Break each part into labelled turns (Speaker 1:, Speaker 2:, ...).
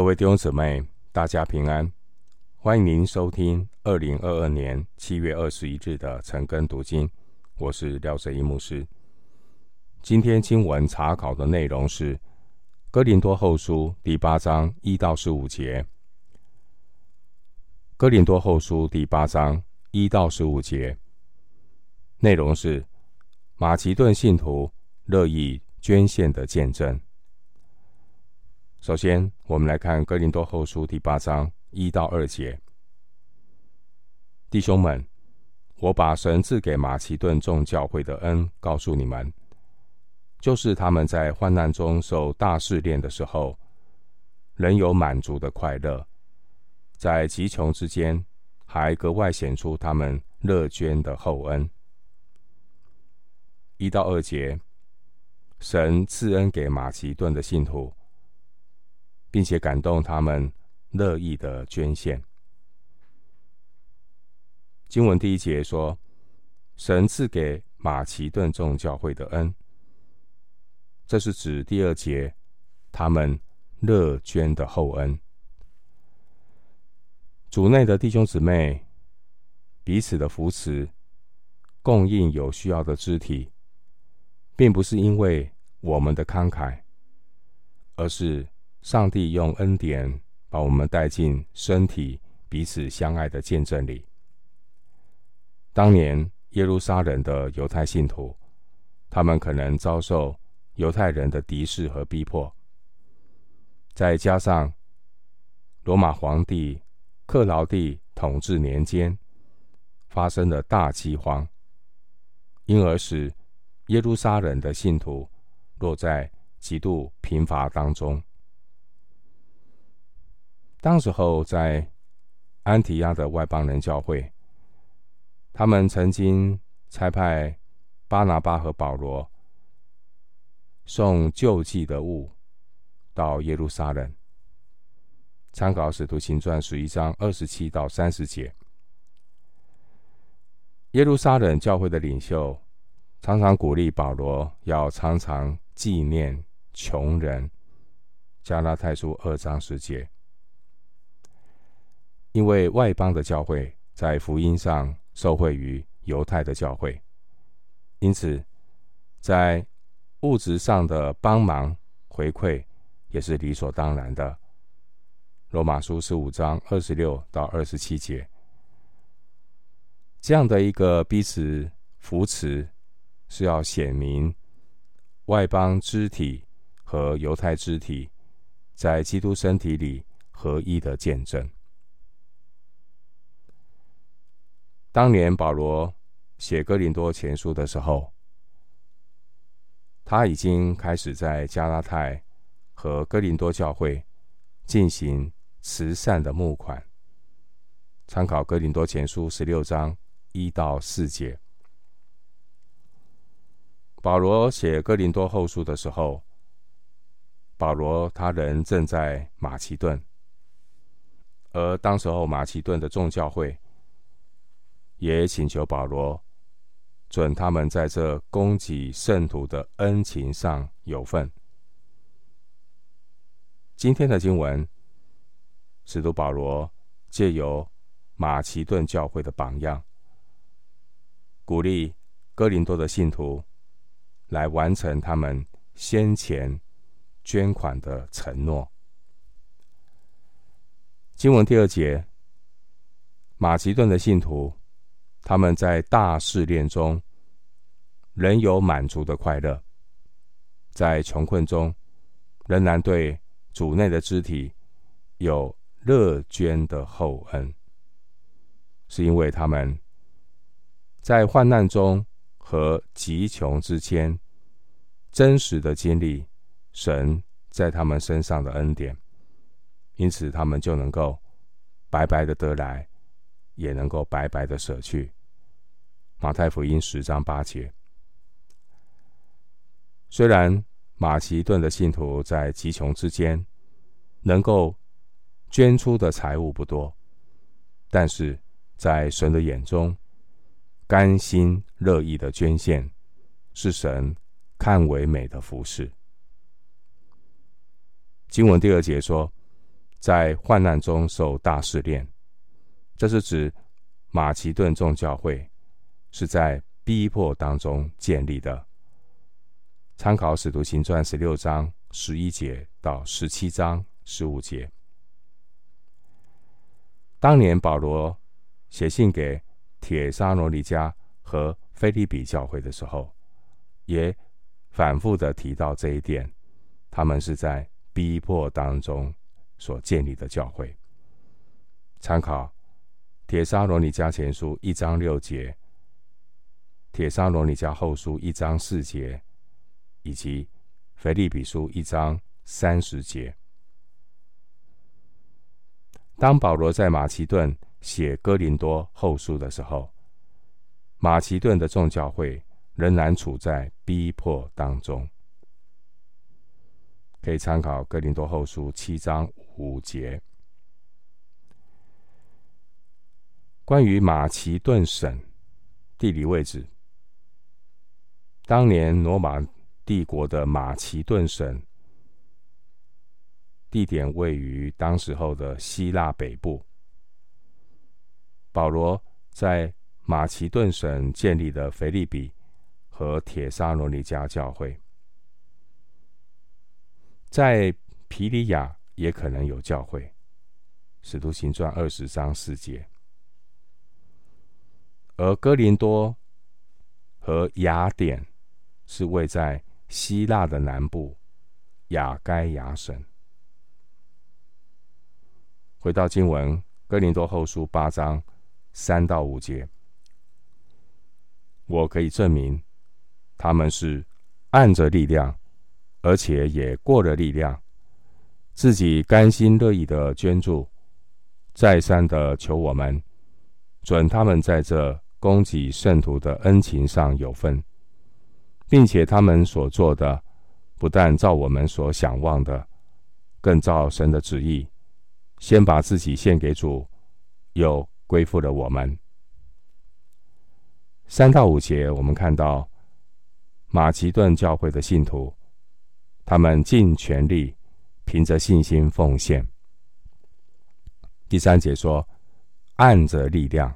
Speaker 1: 各位弟兄姊妹，大家平安！欢迎您收听二零二二年七月二十一日的晨更读经，我是廖哲一牧师。今天经文查考的内容是《哥林多后书》第八章一到十五节，《哥林多后书》第八章一到十五节内容是马其顿信徒乐意捐献的见证。首先，我们来看《哥林多后书》第八章一到二节。弟兄们，我把神赐给马其顿众教会的恩告诉你们，就是他们在患难中受大试炼的时候，仍有满足的快乐；在极穷之间，还格外显出他们乐捐的厚恩。一到二节，神赐恩给马其顿的信徒。并且感动他们乐意的捐献。经文第一节说：“神赐给马其顿众教会的恩。”这是指第二节他们乐捐的厚恩。主内的弟兄姊妹彼此的扶持，供应有需要的肢体，并不是因为我们的慷慨，而是。上帝用恩典把我们带进身体彼此相爱的见证里。当年耶路撒冷的犹太信徒，他们可能遭受犹太人的敌视和逼迫，再加上罗马皇帝克劳地统治年间发生了大饥荒，因而使耶路撒冷的信徒落在极度贫乏当中。当时候，在安提亚的外邦人教会，他们曾经差派巴拿巴和保罗送救济的物到耶路撒冷。参考《使徒行传》十一章二十七到三十节。耶路撒冷教会的领袖常常鼓励保罗要常常纪念穷人。加拉太书二章十节。因为外邦的教会在福音上受惠于犹太的教会，因此在物质上的帮忙回馈也是理所当然的。罗马书十五章二十六到二十七节，这样的一个彼此扶持，是要显明外邦肢体和犹太肢体在基督身体里合一的见证。当年保罗写哥林多前书的时候，他已经开始在加拉太和哥林多教会进行慈善的募款。参考哥林多前书十六章一到四节。保罗写哥林多后书的时候，保罗他人正在马其顿，而当时候马其顿的众教会。也请求保罗准他们在这供给圣徒的恩情上有份。今天的经文，使徒保罗借由马其顿教会的榜样，鼓励哥林多的信徒来完成他们先前捐款的承诺。经文第二节，马其顿的信徒。他们在大试炼中仍有满足的快乐，在穷困中仍然对主内的肢体有乐捐的厚恩，是因为他们在患难中和极穷之间真实的经历神在他们身上的恩典，因此他们就能够白白的得来。也能够白白的舍去。马太福音十章八节。虽然马其顿的信徒在极穷之间能够捐出的财物不多，但是在神的眼中，甘心乐意的捐献是神看为美的服饰。经文第二节说：“在患难中受大试炼。这是指马其顿众教会是在逼迫当中建立的。参考《使徒行传》十六章十一节到十七章十五节。当年保罗写信给铁沙罗尼迦和腓立比教会的时候，也反复的提到这一点，他们是在逼迫当中所建立的教会。参考。铁沙罗尼迦前书一章六节，铁沙罗尼迦后书一章四节，以及腓立比书一章三十节。当保罗在马其顿写哥林多后书的时候，马其顿的众教会仍然处在逼迫当中。可以参考哥林多后书七章五节。关于马其顿省地理位置，当年罗马帝国的马其顿省地点位于当时候的希腊北部。保罗在马其顿省建立的腓利比和铁沙罗尼迦教会，在皮里亚也可能有教会。使徒行传二十章四节。而哥林多和雅典是位在希腊的南部雅该亚省。回到经文，哥林多后书八章三到五节，我可以证明他们是按着力量，而且也过了力量，自己甘心乐意的捐助，再三的求我们准他们在这。供给圣徒的恩情上有份，并且他们所做的不但照我们所想望的，更照神的旨意，先把自己献给主，又归附了我们。三到五节，我们看到马其顿教会的信徒，他们尽全力，凭着信心奉献。第三节说，按着力量。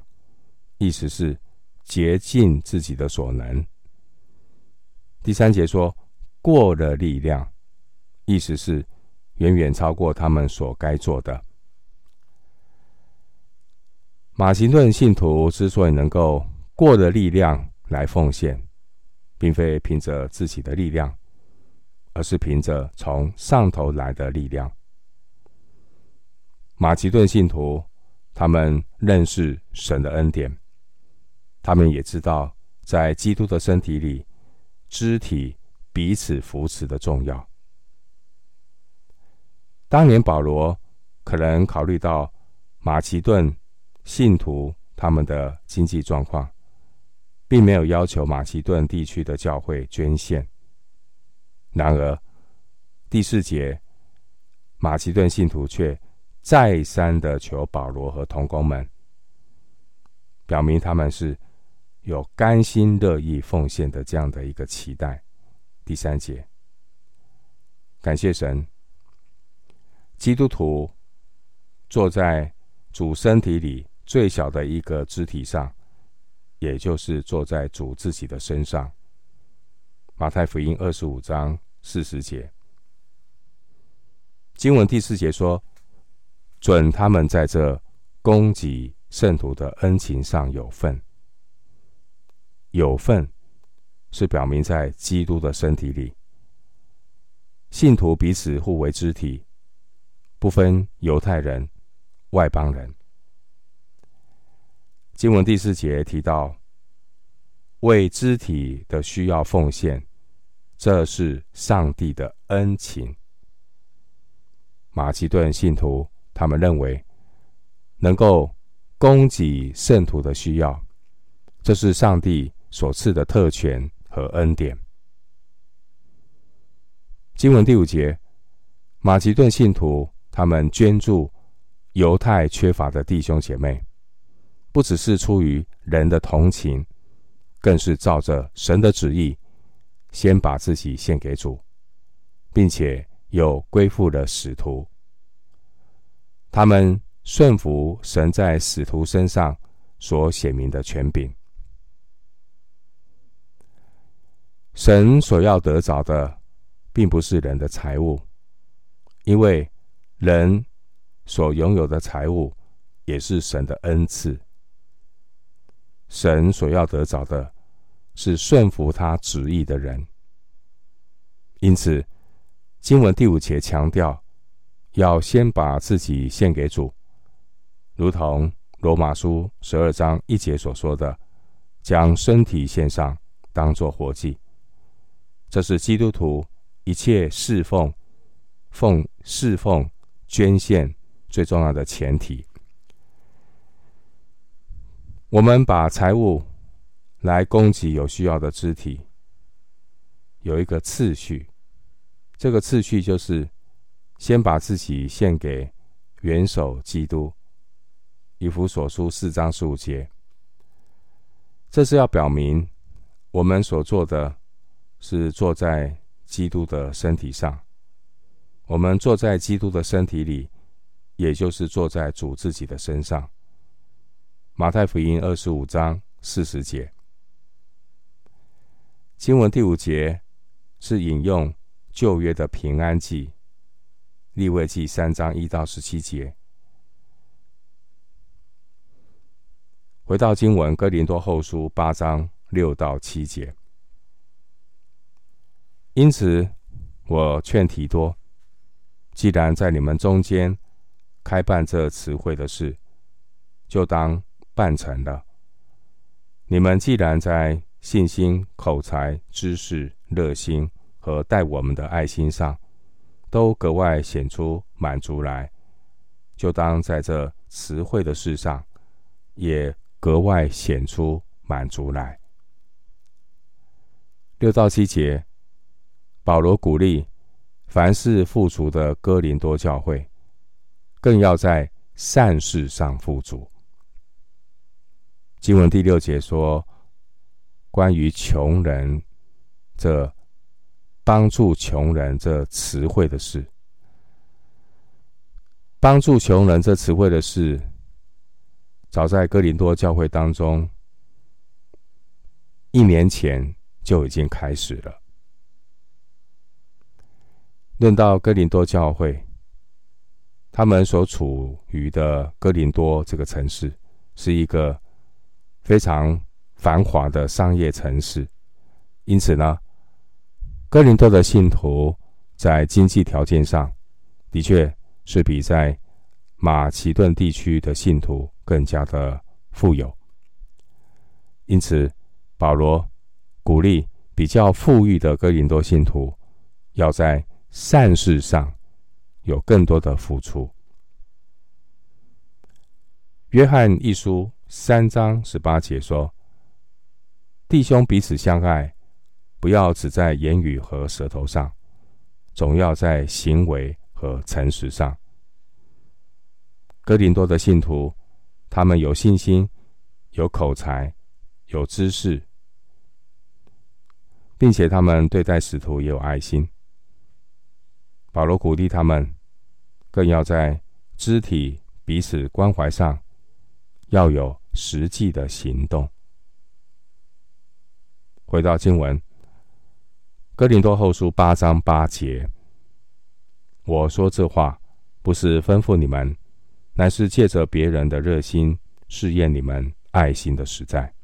Speaker 1: 意思是竭尽自己的所能。第三节说过了力量，意思是远远超过他们所该做的。马其顿信徒之所以能够过了力量来奉献，并非凭着自己的力量，而是凭着从上头来的力量。马其顿信徒他们认识神的恩典。他们也知道，在基督的身体里，肢体彼此扶持的重要。当年保罗可能考虑到马其顿信徒他们的经济状况，并没有要求马其顿地区的教会捐献。然而，第四节，马其顿信徒却再三的求保罗和同工们，表明他们是。有甘心乐意奉献的这样的一个期待。第三节，感谢神，基督徒坐在主身体里最小的一个肢体上，也就是坐在主自己的身上。马太福音二十五章四十节，经文第四节说：“准他们在这供给圣徒的恩情上有份。”有份是表明在基督的身体里，信徒彼此互为肢体，不分犹太人、外邦人。经文第四节提到为肢体的需要奉献，这是上帝的恩情。马其顿信徒他们认为能够供给圣徒的需要，这是上帝。所赐的特权和恩典。经文第五节，马其顿信徒他们捐助犹太缺乏的弟兄姐妹，不只是出于人的同情，更是照着神的旨意，先把自己献给主，并且又归附了使徒。他们顺服神在使徒身上所显明的权柄。神所要得着的，并不是人的财物，因为人所拥有的财物也是神的恩赐。神所要得着的，是顺服他旨意的人。因此，经文第五节强调，要先把自己献给主，如同罗马书十二章一节所说的，将身体献上，当作活祭。这是基督徒一切侍奉、奉侍奉、捐献最重要的前提。我们把财物来供给有需要的肢体，有一个次序。这个次序就是先把自己献给元首基督。以弗所书四章十五节，这是要表明我们所做的。是坐在基督的身体上，我们坐在基督的身体里，也就是坐在主自己的身上。马太福音二十五章四十节，经文第五节是引用旧约的平安祭，利未记三章一到十七节。回到经文哥林多后书八章六到七节。因此，我劝提多，既然在你们中间开办这词汇的事，就当办成了。你们既然在信心、口才、知识、热心和待我们的爱心上，都格外显出满足来，就当在这词汇的事上，也格外显出满足来。六到七节。保罗鼓励凡事富足的哥林多教会，更要在善事上富足。经文第六节说，关于穷人这帮助穷人这词汇的事，帮助穷人这词汇的事，早在哥林多教会当中，一年前就已经开始了。论到哥林多教会，他们所处于的哥林多这个城市，是一个非常繁华的商业城市。因此呢，哥林多的信徒在经济条件上，的确是比在马其顿地区的信徒更加的富有。因此，保罗鼓励比较富裕的哥林多信徒，要在善事上有更多的付出。约翰一书三章十八节说：“弟兄彼此相爱，不要只在言语和舌头上，总要在行为和诚实上。”哥林多的信徒，他们有信心、有口才、有知识，并且他们对待使徒也有爱心。保罗鼓励他们，更要在肢体彼此关怀上，要有实际的行动。回到经文，《哥林多后书》八章八节，我说这话不是吩咐你们，乃是借着别人的热心试验你们爱心的实在。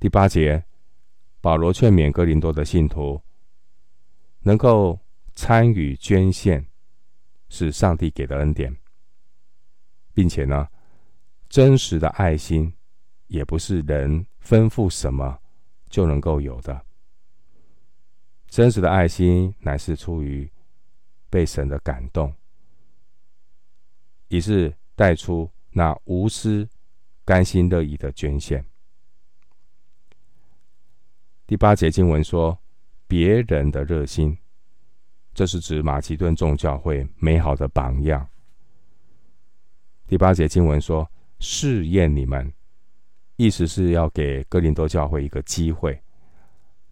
Speaker 1: 第八节，保罗劝勉哥林多的信徒。能够参与捐献，是上帝给的恩典，并且呢，真实的爱心也不是人吩咐什么就能够有的。真实的爱心乃是出于被神的感动，以是带出那无私、甘心乐意的捐献。第八节经文说。别人的热心，这是指马其顿众教会美好的榜样。第八节经文说：“试验你们”，意思是要给哥林多教会一个机会，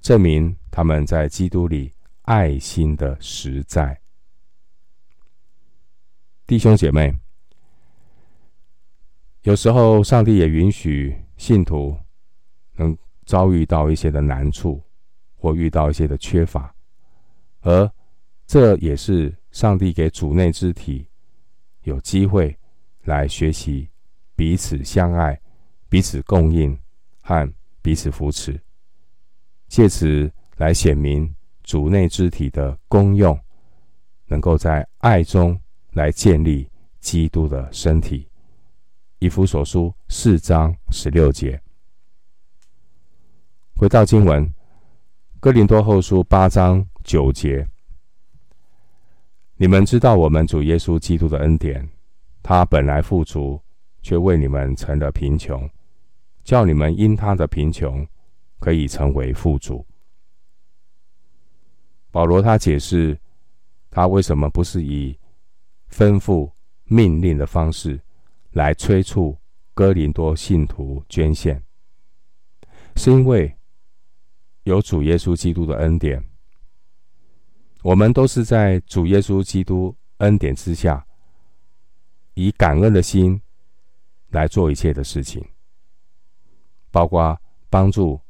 Speaker 1: 证明他们在基督里爱心的实在。弟兄姐妹，有时候上帝也允许信徒能遭遇到一些的难处，或遇到一些的缺乏，而这也是上帝给主内肢体有机会来学习彼此相爱、彼此供应和彼此扶持，借此来显明主内肢体的功用，能够在爱中来建立基督的身体。以弗所书四章十六节。回到经文，哥林多后书八章九节，你们知道我们主耶稣基督的恩典，他本来富足，却为你们成了贫穷，叫你们因他的贫穷可以成为富足。保罗他解释，他为什么不是以吩咐命令的方式来催促哥林多信徒捐献，是因为。有主耶稣基督的恩典，我们都是在主耶稣基督恩典之下，以感恩的心来做一切的事情，包括帮助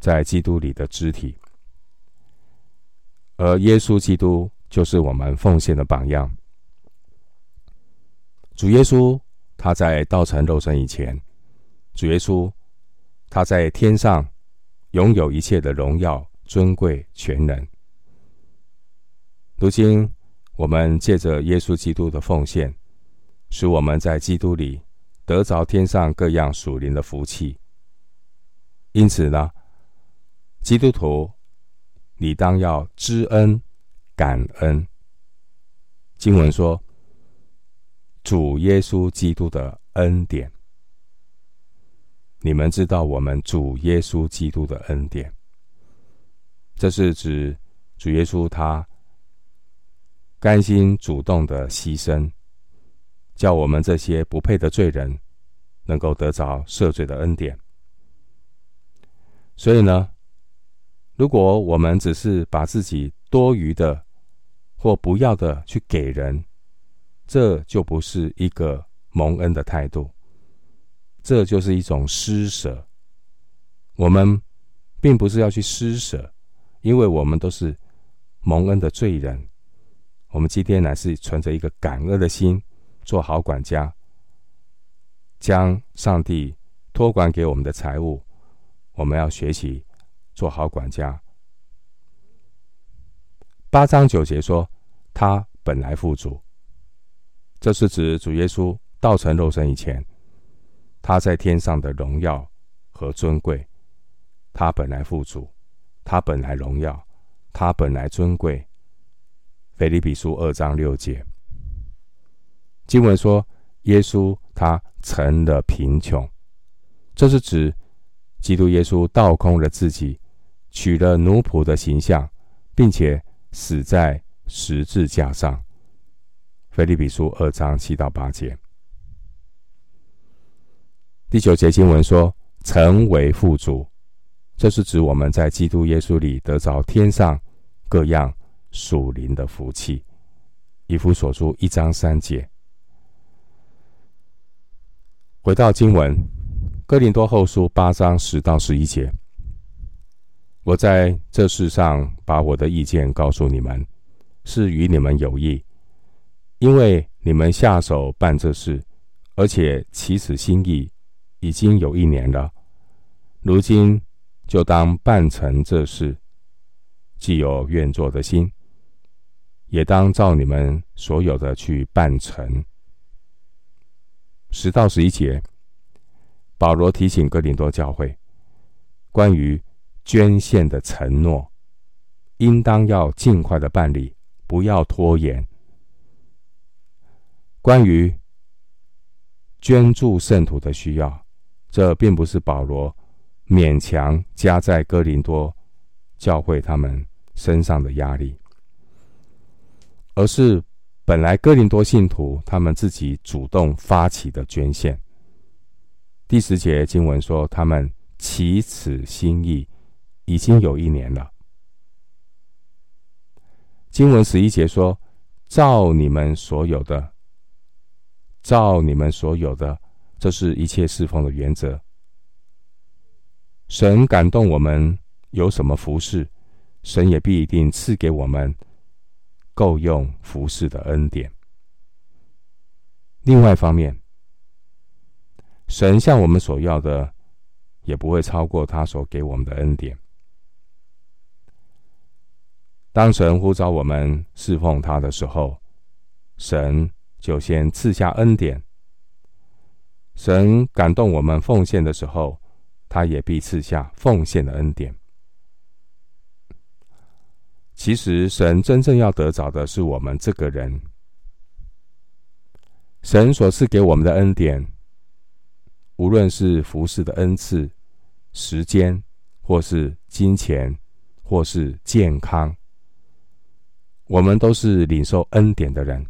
Speaker 1: 在基督里的肢体，而耶稣基督就是我们奉献的榜样。主耶稣他在道成肉身以前，主耶稣他在天上。拥有一切的荣耀、尊贵、全能。如今，我们借着耶稣基督的奉献，使我们在基督里得着天上各样属灵的福气。因此呢，基督徒你当要知恩感恩。经文说：“主耶稣基督的恩典。”你们知道我们主耶稣基督的恩典，这是指主耶稣他甘心主动的牺牲，叫我们这些不配的罪人能够得着赦罪的恩典。所以呢，如果我们只是把自己多余的或不要的去给人，这就不是一个蒙恩的态度。这就是一种施舍。我们并不是要去施舍，因为我们都是蒙恩的罪人。我们今天乃是存着一个感恩的心，做好管家，将上帝托管给我们的财物，我们要学习做好管家。八章九节说，他本来富足，这是指主耶稣道成肉身以前。他在天上的荣耀和尊贵，他本来富足，他本来荣耀，他本来尊贵。腓立比书二章六节，经文说，耶稣他成了贫穷，这是指基督耶稣倒空了自己，取了奴仆的形象，并且死在十字架上。腓立比书二章七到八节。第九节经文说：“成为富足，这是指我们在基督耶稣里得着天上各样属灵的福气。”以弗所书一章三节。回到经文，哥林多后书八章十到十一节。我在这事上把我的意见告诉你们，是与你们有益，因为你们下手办这事，而且起此心意。已经有一年了，如今就当办成这事。既有愿做的心，也当照你们所有的去办成。十到十一节，保罗提醒哥林多教会，关于捐献的承诺，应当要尽快的办理，不要拖延。关于捐助圣徒的需要。这并不是保罗勉强加在哥林多教会他们身上的压力，而是本来哥林多信徒他们自己主动发起的捐献。第十节经文说，他们起此心意已经有一年了。经文十一节说，照你们所有的照你们所有的，这是一切侍奉的原则。神感动我们有什么服事，神也必定赐给我们够用服事的恩典。另外一方面，神向我们所要的，也不会超过他所给我们的恩典。当神呼召我们侍奉他的时候，神就先赐下恩典。神感动我们奉献的时候，他也必赐下奉献的恩典。其实，神真正要得着的是我们这个人。神所赐给我们的恩典，无论是服侍的恩赐、时间，或是金钱，或是健康，我们都是领受恩典的人。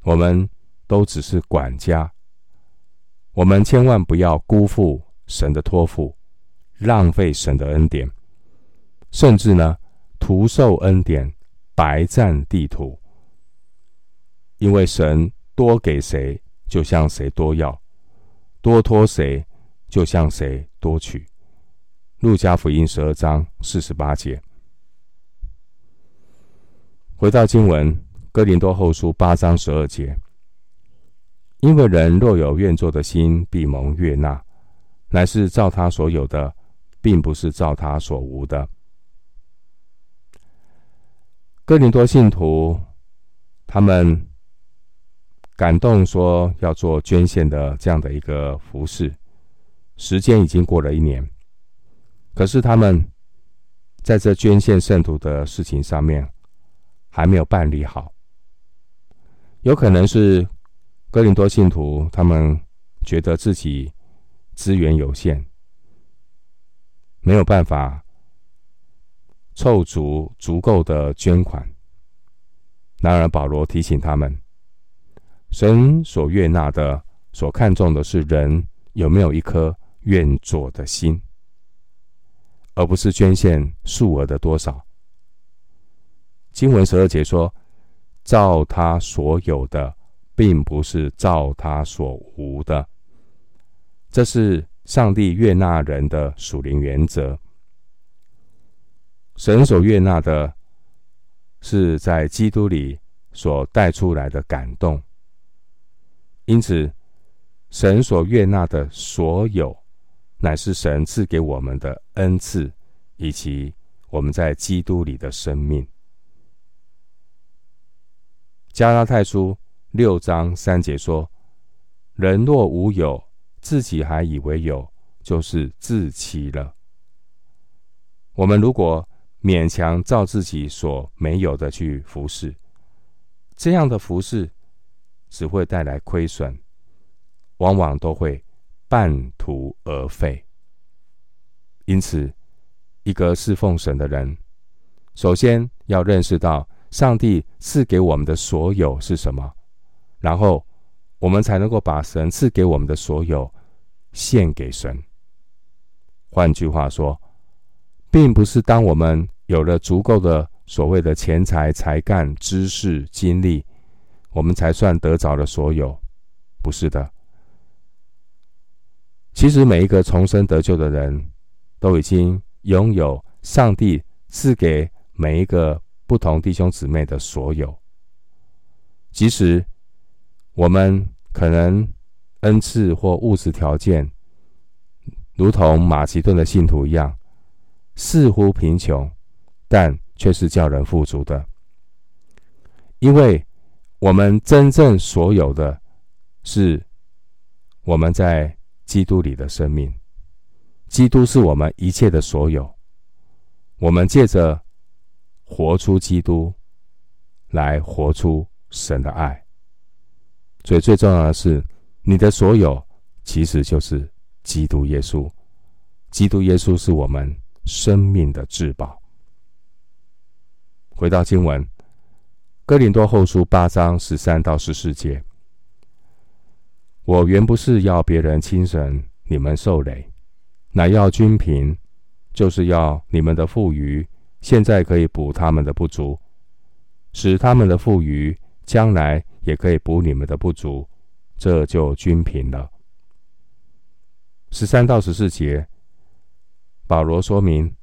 Speaker 1: 我们都只是管家，我们千万不要辜负神的托付，浪费神的恩典，甚至呢，徒受恩典，白占地土。因为神多给谁，就向谁多要；多托谁，就向谁多取。路加福音十二章四十八节。回到经文。哥林多后书八章十二节，因为人若有愿做的心，必蒙悦纳，乃是照他所有的，并不是照他所无的。哥林多信徒他们感动说要做捐献的这样的一个服饰，时间已经过了一年，可是他们在这捐献圣徒的事情上面还没有办理好。有可能是哥林多信徒，他们觉得自己资源有限，没有办法凑足足够的捐款。然而，保罗提醒他们，神所悦纳的、所看重的是人有没有一颗愿做的心，而不是捐献数额的多少。经文十二节说。照他所有的，并不是照他所无的。这是上帝悦纳人的属灵原则。神所悦纳的，是在基督里所带出来的感动。因此，神所悦纳的所有，乃是神赐给我们的恩赐，以及我们在基督里的生命。加拉太书六章三节说：“人若无有，自己还以为有，就是自欺了。”我们如果勉强照自己所没有的去服侍，这样的服侍只会带来亏损，往往都会半途而废。因此，一个侍奉神的人，首先要认识到。上帝赐给我们的所有是什么？然后我们才能够把神赐给我们的所有献给神。换句话说，并不是当我们有了足够的所谓的钱财、才干、知识、经历，我们才算得着了所有。不是的。其实每一个重生得救的人，都已经拥有上帝赐给每一个。不同弟兄姊妹的所有，即使我们可能恩赐或物质条件，如同马其顿的信徒一样，似乎贫穷，但却是叫人富足的。因为我们真正所有的，是我们在基督里的生命，基督是我们一切的所有。我们借着。活出基督，来活出神的爱。所以最重要的是，你的所有其实就是基督耶稣。基督耶稣是我们生命的至宝。回到经文，《哥林多后书》八章十三到十四节：我原不是要别人轻省，你们受累，乃要均平，就是要你们的富余。现在可以补他们的不足，使他们的富余将来也可以补你们的不足，这就均平了。十三到十四节，保罗说明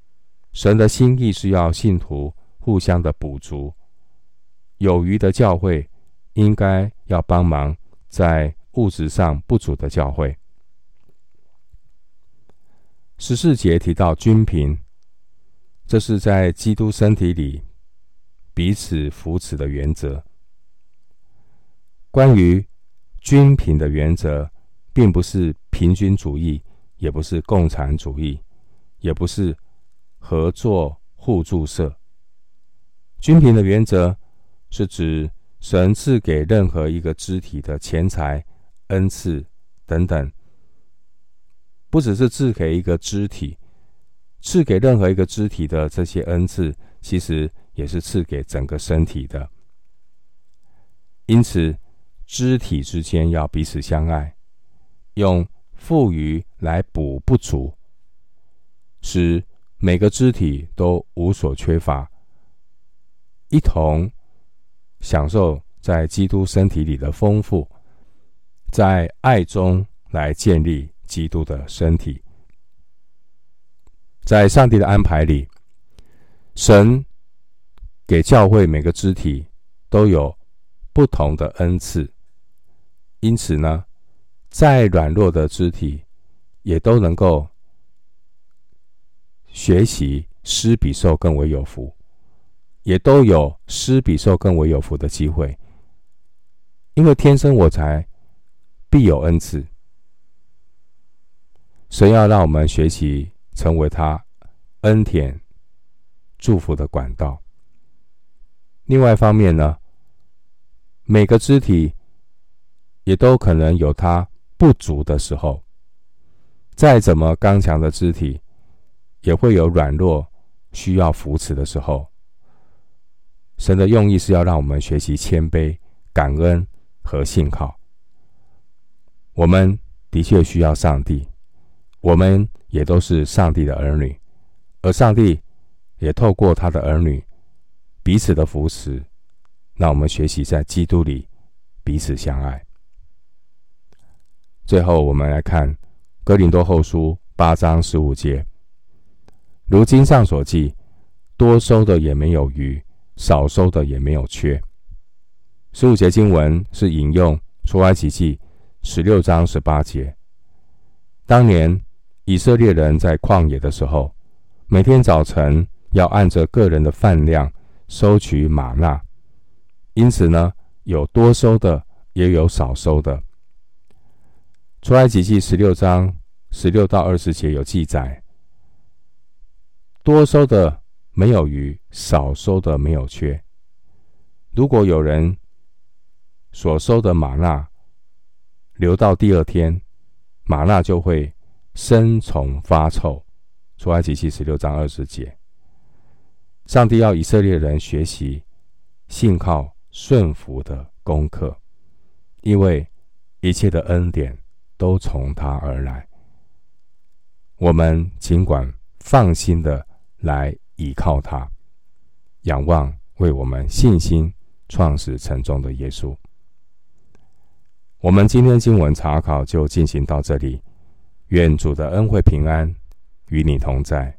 Speaker 1: 神的心意是要信徒互相的补足，有余的教会应该要帮忙在物质上不足的教会。十四节提到均平，这是在基督身体里彼此扶持的原则。关于均平的原则，并不是平均主义，也不是共产主义，也不是合作互助社。均平的原则是指神赐给任何一个肢体的钱财、恩赐等等，不只是赐给一个肢体，赐给任何一个肢体的这些恩赐，其实也是赐给整个身体的。因此，肢体之间要彼此相爱。用富余来补不足，使每个肢体都无所缺乏，一同享受在基督身体里的丰富，在爱中来建立基督的身体。在上帝的安排里，神给教会每个肢体都有不同的恩赐，因此呢，再软弱的肢体，也都能够学习施比受更为有福，也都有施比受更为有福的机会。因为天生我材必有恩赐，神要让我们学习成为他恩典祝福的管道。另外一方面呢，每个肢体也都可能有他。不足的时候，再怎么刚强的肢体，也会有软弱需要扶持的时候。神的用意是要让我们学习谦卑、感恩和信靠。我们的确需要上帝，我们也都是上帝的儿女，而上帝也透过他的儿女彼此的扶持，让我们学习在基督里彼此相爱。最后，我们来看《哥林多后书》八章十五节。如经上所记，多收的也没有余，少收的也没有缺。十五节经文是引用出埃及记十六章十八节。当年以色列人在旷野的时候，每天早晨要按着个人的饭量收取玛纳，因此呢，有多收的，也有少收的。出埃及记十六章十六到二十节有记载：多收的没有余，少收的没有缺。如果有人所收的玛纳留到第二天，玛纳就会生虫发臭。出埃及记十六章二十节，上帝要以色列人学习信靠顺服的功课，因为一切的恩典。都从他而来，我们尽管放心的来依靠他，仰望为我们信心创始成终的耶稣。我们今天经文查考就进行到这里，愿主的恩惠平安与你同在。